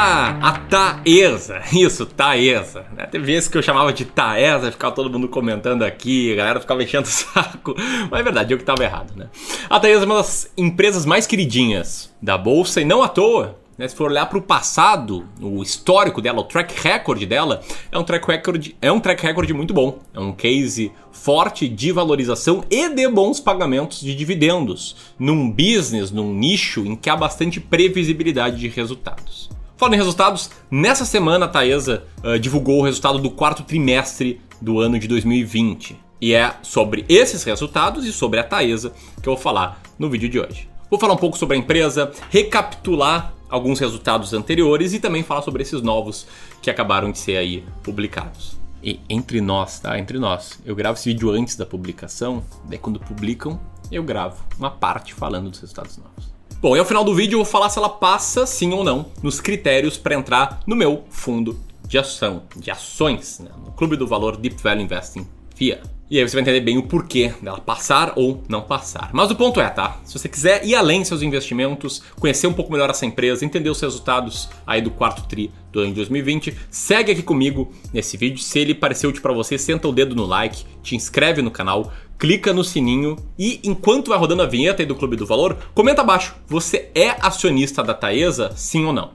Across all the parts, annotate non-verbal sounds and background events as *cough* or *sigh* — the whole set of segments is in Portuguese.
Ah, a Taesa. *laughs* Isso, Taesa. Né? Teve vezes que eu chamava de Taesa, ficava todo mundo comentando aqui, a galera ficava enchendo o *laughs* saco. Mas é verdade, eu que estava errado, né? A Taesa é uma das empresas mais queridinhas da bolsa e não à toa. Né, se for olhar para o passado, o histórico dela, o track record dela, é um track record, é um track record muito bom. É um case forte de valorização e de bons pagamentos de dividendos, num business, num nicho em que há bastante previsibilidade de resultados. Falando em resultados, nessa semana a Taesa uh, divulgou o resultado do quarto trimestre do ano de 2020. E é sobre esses resultados e sobre a Taesa que eu vou falar no vídeo de hoje. Vou falar um pouco sobre a empresa, recapitular alguns resultados anteriores e também falar sobre esses novos que acabaram de ser aí publicados. E entre nós, tá? Entre nós. Eu gravo esse vídeo antes da publicação, daí quando publicam, eu gravo uma parte falando dos resultados novos. Bom, e ao final do vídeo eu vou falar se ela passa sim ou não nos critérios para entrar no meu fundo de ação, de ações, né? no Clube do Valor Deep Value Investing FIA. E aí você vai entender bem o porquê dela passar ou não passar. Mas o ponto é, tá? Se você quiser ir além seus investimentos, conhecer um pouco melhor essa empresa, entender os resultados aí do quarto tri do ano de 2020, segue aqui comigo nesse vídeo. Se ele pareceu útil para você, senta o dedo no like, te inscreve no canal, clica no sininho e enquanto vai rodando a vinheta aí do Clube do Valor, comenta abaixo, você é acionista da Taesa, sim ou não?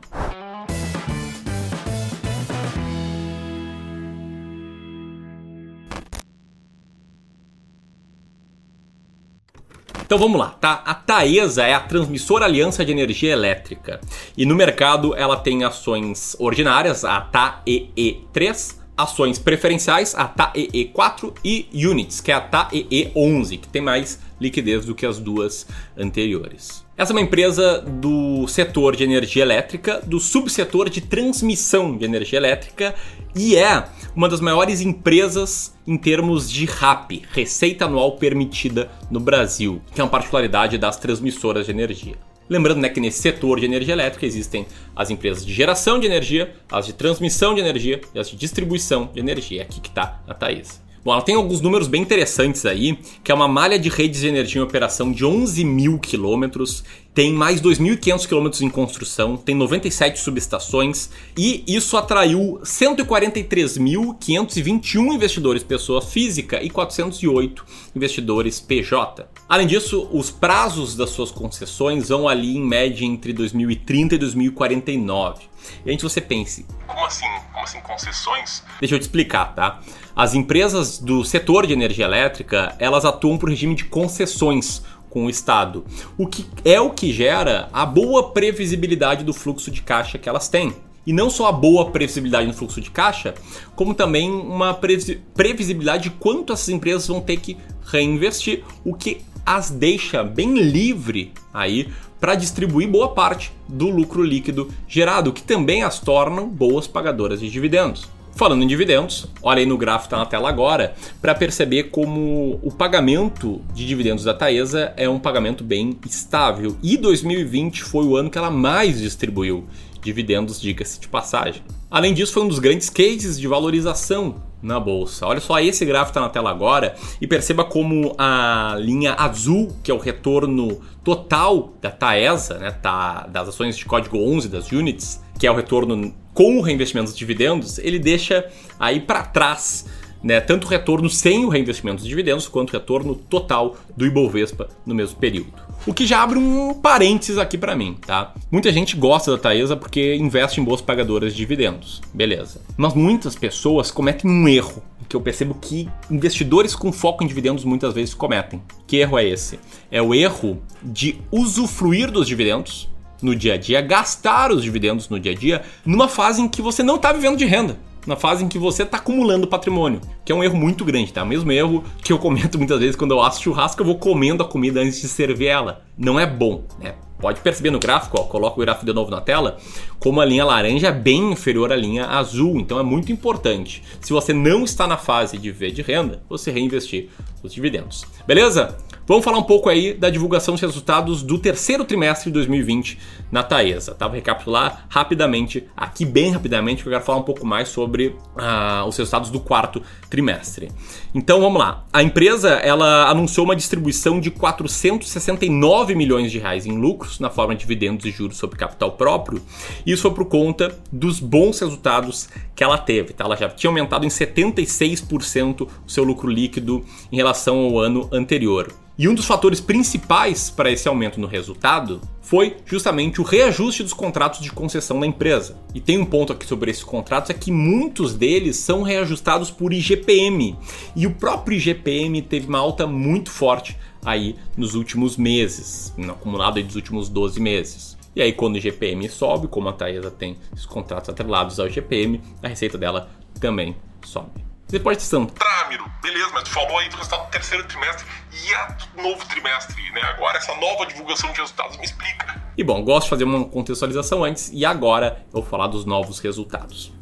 Então vamos lá, tá? A Taesa é a transmissora aliança de energia elétrica. E no mercado ela tem ações ordinárias, a TAEE3, ações preferenciais, a TAEE4 e units, que é a TAEE11, que tem mais liquidez do que as duas anteriores. Essa é uma empresa do setor de energia elétrica, do subsetor de transmissão de energia elétrica e é uma das maiores empresas em termos de RAP, receita anual permitida no Brasil, que é uma particularidade das transmissoras de energia. Lembrando né, que nesse setor de energia elétrica existem as empresas de geração de energia, as de transmissão de energia e as de distribuição de energia. É aqui que está a Thaís. Bom, ela tem alguns números bem interessantes aí, que é uma malha de redes de energia em operação de 11 mil quilômetros, tem mais 2.500 quilômetros em construção, tem 97 subestações e isso atraiu 143.521 investidores pessoa física e 408 investidores PJ. Além disso, os prazos das suas concessões vão ali em média entre 2030 e 2049. E antes você pense, como assim? Como assim concessões? Deixa eu te explicar, tá? As empresas do setor de energia elétrica, elas atuam por regime de concessões com o Estado, o que é o que gera a boa previsibilidade do fluxo de caixa que elas têm. E não só a boa previsibilidade no fluxo de caixa, como também uma previsibilidade de quanto essas empresas vão ter que reinvestir, o que as deixa bem livre aí para distribuir boa parte do lucro líquido gerado, o que também as tornam boas pagadoras de dividendos. Falando em dividendos, olha aí no gráfico está na tela agora, para perceber como o pagamento de dividendos da Taesa é um pagamento bem estável. E 2020 foi o ano que ela mais distribuiu dividendos, diga-se de passagem. Além disso, foi um dos grandes cases de valorização na bolsa. Olha só, esse gráfico está na tela agora e perceba como a linha azul, que é o retorno total da Taesa, né, tá, das ações de código 11 das units, que é o retorno com o reinvestimento dos dividendos, ele deixa aí para trás né, tanto o retorno sem o reinvestimento dos dividendos quanto o retorno total do Ibovespa no mesmo período. O que já abre um parênteses aqui para mim, tá? Muita gente gosta da Taesa porque investe em boas pagadoras de dividendos, beleza. Mas muitas pessoas cometem um erro que eu percebo que investidores com foco em dividendos muitas vezes cometem. Que erro é esse? É o erro de usufruir dos dividendos no dia a dia, gastar os dividendos no dia a dia, numa fase em que você não está vivendo de renda. Na fase em que você está acumulando patrimônio, que é um erro muito grande, tá? Mesmo erro que eu comento *laughs* muitas vezes quando eu asso churrasco, eu vou comendo a comida antes de servir ela. Não é bom, né? Pode perceber no gráfico, ó, coloco o gráfico de novo na tela, como a linha laranja é bem inferior à linha azul, então é muito importante. Se você não está na fase de ver de renda, você reinvestir os dividendos. Beleza? Vamos falar um pouco aí da divulgação dos resultados do terceiro trimestre de 2020 na Taesa. Tá? Vou recapitular rapidamente, aqui bem rapidamente, que eu quero falar um pouco mais sobre ah, os resultados do quarto trimestre. Então vamos lá. A empresa ela anunciou uma distribuição de 469 milhões de reais em lucros na forma de dividendos e juros sobre capital próprio. Isso foi por conta dos bons resultados que ela teve. Tá? Ela já tinha aumentado em 76% o seu lucro líquido em relação ao ano anterior. E um dos fatores principais para esse aumento no resultado foi justamente o reajuste dos contratos de concessão da empresa. E tem um ponto aqui sobre esses contratos é que muitos deles são reajustados por IGPM. E o próprio IGPM teve uma alta muito forte aí nos últimos meses, no acumulado dos últimos 12 meses. E aí quando o IGPM sobe, como a Taesa tem os contratos atrelados ao IGPM, a receita dela também sobe. Tanto. Trámiro, beleza, mas tu falou aí do resultado do terceiro trimestre e a do novo trimestre, né? Agora essa nova divulgação de resultados me explica. E bom, gosto de fazer uma contextualização antes e agora eu vou falar dos novos resultados.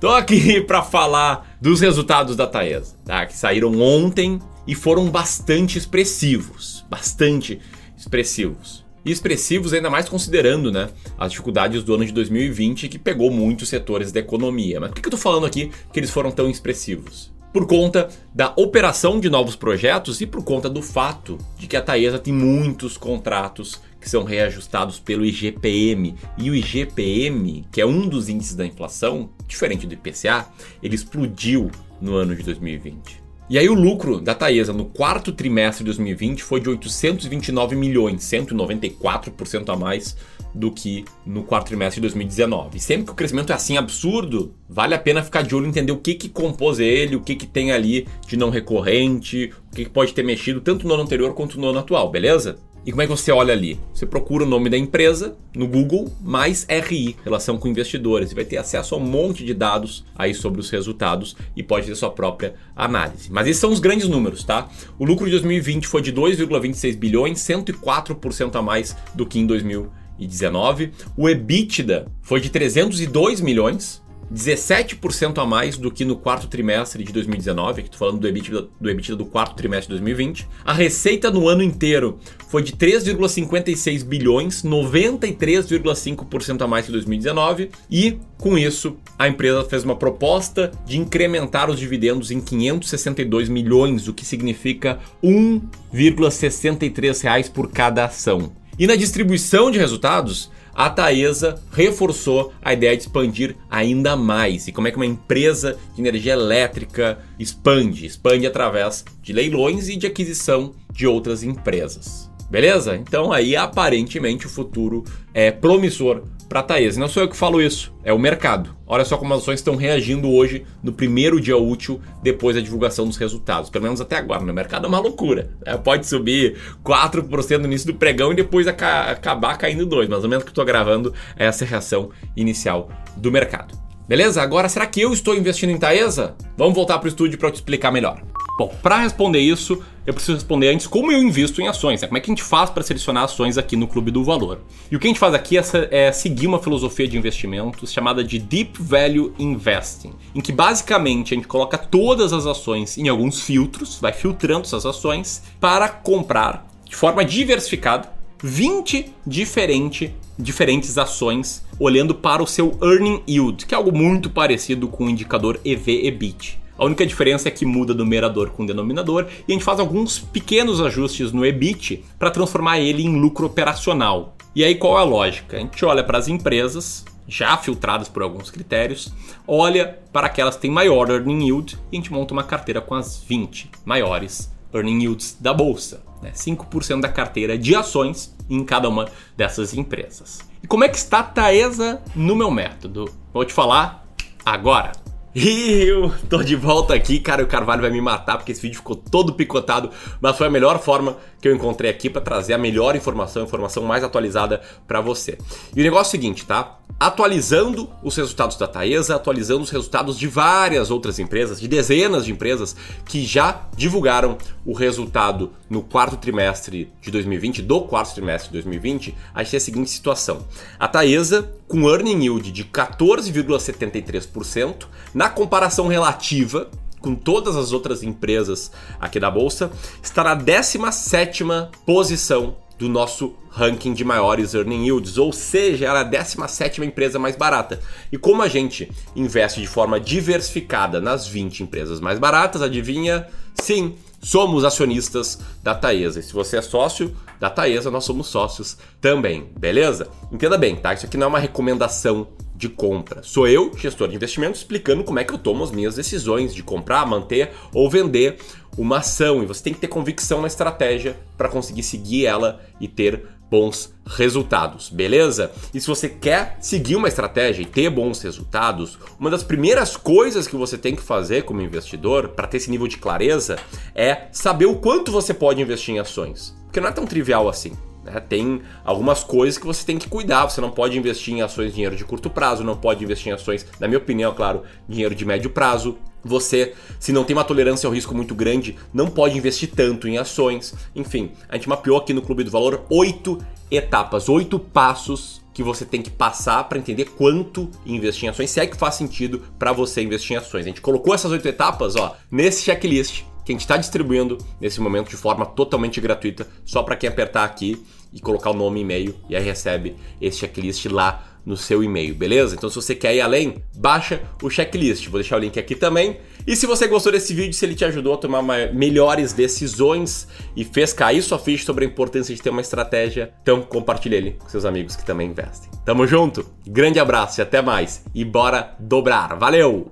Tô aqui *laughs* para falar dos resultados da Taesa, tá? Que saíram ontem e foram bastante expressivos, bastante expressivos. E expressivos ainda mais considerando né, as dificuldades do ano de 2020 que pegou muitos setores da economia. Mas por que eu estou falando aqui que eles foram tão expressivos? Por conta da operação de novos projetos e por conta do fato de que a Taesa tem muitos contratos que são reajustados pelo IGPM. E o IGPM, que é um dos índices da inflação, diferente do IPCA, ele explodiu no ano de 2020. E aí o lucro da Taesa no quarto trimestre de 2020 foi de 829 milhões, 194% a mais do que no quarto trimestre de 2019. E sempre que o crescimento é assim absurdo, vale a pena ficar de olho e entender o que que compôs ele, o que que tem ali de não recorrente, o que, que pode ter mexido tanto no ano anterior quanto no ano atual, beleza? E como é que você olha ali? Você procura o nome da empresa no Google mais RI, relação com investidores, e vai ter acesso a um monte de dados aí sobre os resultados e pode ter sua própria análise. Mas esses são os grandes números, tá? O lucro de 2020 foi de 2,26 bilhões, 104% a mais do que em 2019. O EBITDA foi de 302 milhões, 17% a mais do que no quarto trimestre de 2019, aqui estou falando do EBITDA, do EBITDA do quarto trimestre de 2020. A receita no ano inteiro foi de 3,56 bilhões, 93,5% a mais que 2019, e com isso a empresa fez uma proposta de incrementar os dividendos em 562 milhões, o que significa 1,63 reais por cada ação. E na distribuição de resultados, a Taesa reforçou a ideia de expandir ainda mais. E como é que uma empresa de energia elétrica expande? Expande através de leilões e de aquisição de outras empresas. Beleza? Então aí aparentemente o futuro é promissor para Taesa. Não sou eu que falo isso, é o mercado. Olha só como as ações estão reagindo hoje no primeiro dia útil depois da divulgação dos resultados. Pelo menos até agora. No né? mercado é uma loucura. É, pode subir 4% no início do pregão e depois acabar caindo 2%. Mais ou menos que estou gravando é essa reação inicial do mercado. Beleza? Agora, será que eu estou investindo em Taesa? Vamos voltar para o estúdio para eu te explicar melhor. Bom, para responder isso, eu preciso responder antes como eu invisto em ações, né? como é que a gente faz para selecionar ações aqui no Clube do Valor. E o que a gente faz aqui é, é seguir uma filosofia de investimentos chamada de Deep Value Investing, em que basicamente a gente coloca todas as ações em alguns filtros, vai filtrando essas ações para comprar de forma diversificada 20 diferente, diferentes ações olhando para o seu earning yield, que é algo muito parecido com o indicador EV/EBIT. A única diferença é que muda numerador com denominador e a gente faz alguns pequenos ajustes no EBIT para transformar ele em lucro operacional. E aí qual é a lógica? A gente olha para as empresas já filtradas por alguns critérios, olha para aquelas que têm maior earning yield e a gente monta uma carteira com as 20 maiores earning yields da bolsa, né? 5% da carteira de ações em cada uma dessas empresas. E como é que está a Taesa no meu método? Vou te falar agora. *laughs* E eu tô de volta aqui, cara. O Carvalho vai me matar porque esse vídeo ficou todo picotado, mas foi a melhor forma que eu encontrei aqui para trazer a melhor informação, a informação mais atualizada para você. E o negócio é o seguinte, tá? Atualizando os resultados da Taesa, atualizando os resultados de várias outras empresas, de dezenas de empresas que já divulgaram o resultado no quarto trimestre de 2020, do quarto trimestre de 2020, a gente tem a seguinte situação. A Taesa com earning yield de 14,73%, na comparação relativa com todas as outras empresas aqui da bolsa, está na 17ª posição do nosso ranking de maiores earning yields, ou seja, ela é a 17 empresa mais barata. E como a gente investe de forma diversificada nas 20 empresas mais baratas, adivinha? Sim, somos acionistas da Taesa. E se você é sócio da Taesa, nós somos sócios também, beleza? Entenda bem, tá? Isso aqui não é uma recomendação de compra. Sou eu, gestor de investimentos, explicando como é que eu tomo as minhas decisões de comprar, manter ou vender uma ação. E você tem que ter convicção na estratégia para conseguir seguir ela e ter bons resultados, beleza? E se você quer seguir uma estratégia e ter bons resultados, uma das primeiras coisas que você tem que fazer como investidor para ter esse nível de clareza é saber o quanto você pode investir em ações. Porque não é tão trivial assim. Né? Tem algumas coisas que você tem que cuidar. Você não pode investir em ações de dinheiro de curto prazo, não pode investir em ações, na minha opinião, claro, dinheiro de médio prazo. Você, se não tem uma tolerância ao risco muito grande, não pode investir tanto em ações. Enfim, a gente mapeou aqui no Clube do Valor oito etapas, oito passos que você tem que passar para entender quanto investir em ações, se é que faz sentido para você investir em ações. A gente colocou essas oito etapas, ó, nesse checklist que a gente está distribuindo nesse momento de forma totalmente gratuita, só para quem apertar aqui e colocar o nome e e-mail e aí recebe esse checklist lá no seu e-mail, beleza? Então se você quer ir além, baixa o checklist. Vou deixar o link aqui também. E se você gostou desse vídeo, se ele te ajudou a tomar melhores decisões e fez cair sua ficha sobre a importância de ter uma estratégia, então compartilhe ele com seus amigos que também investem. Tamo junto, grande abraço e até mais. E bora dobrar. Valeu!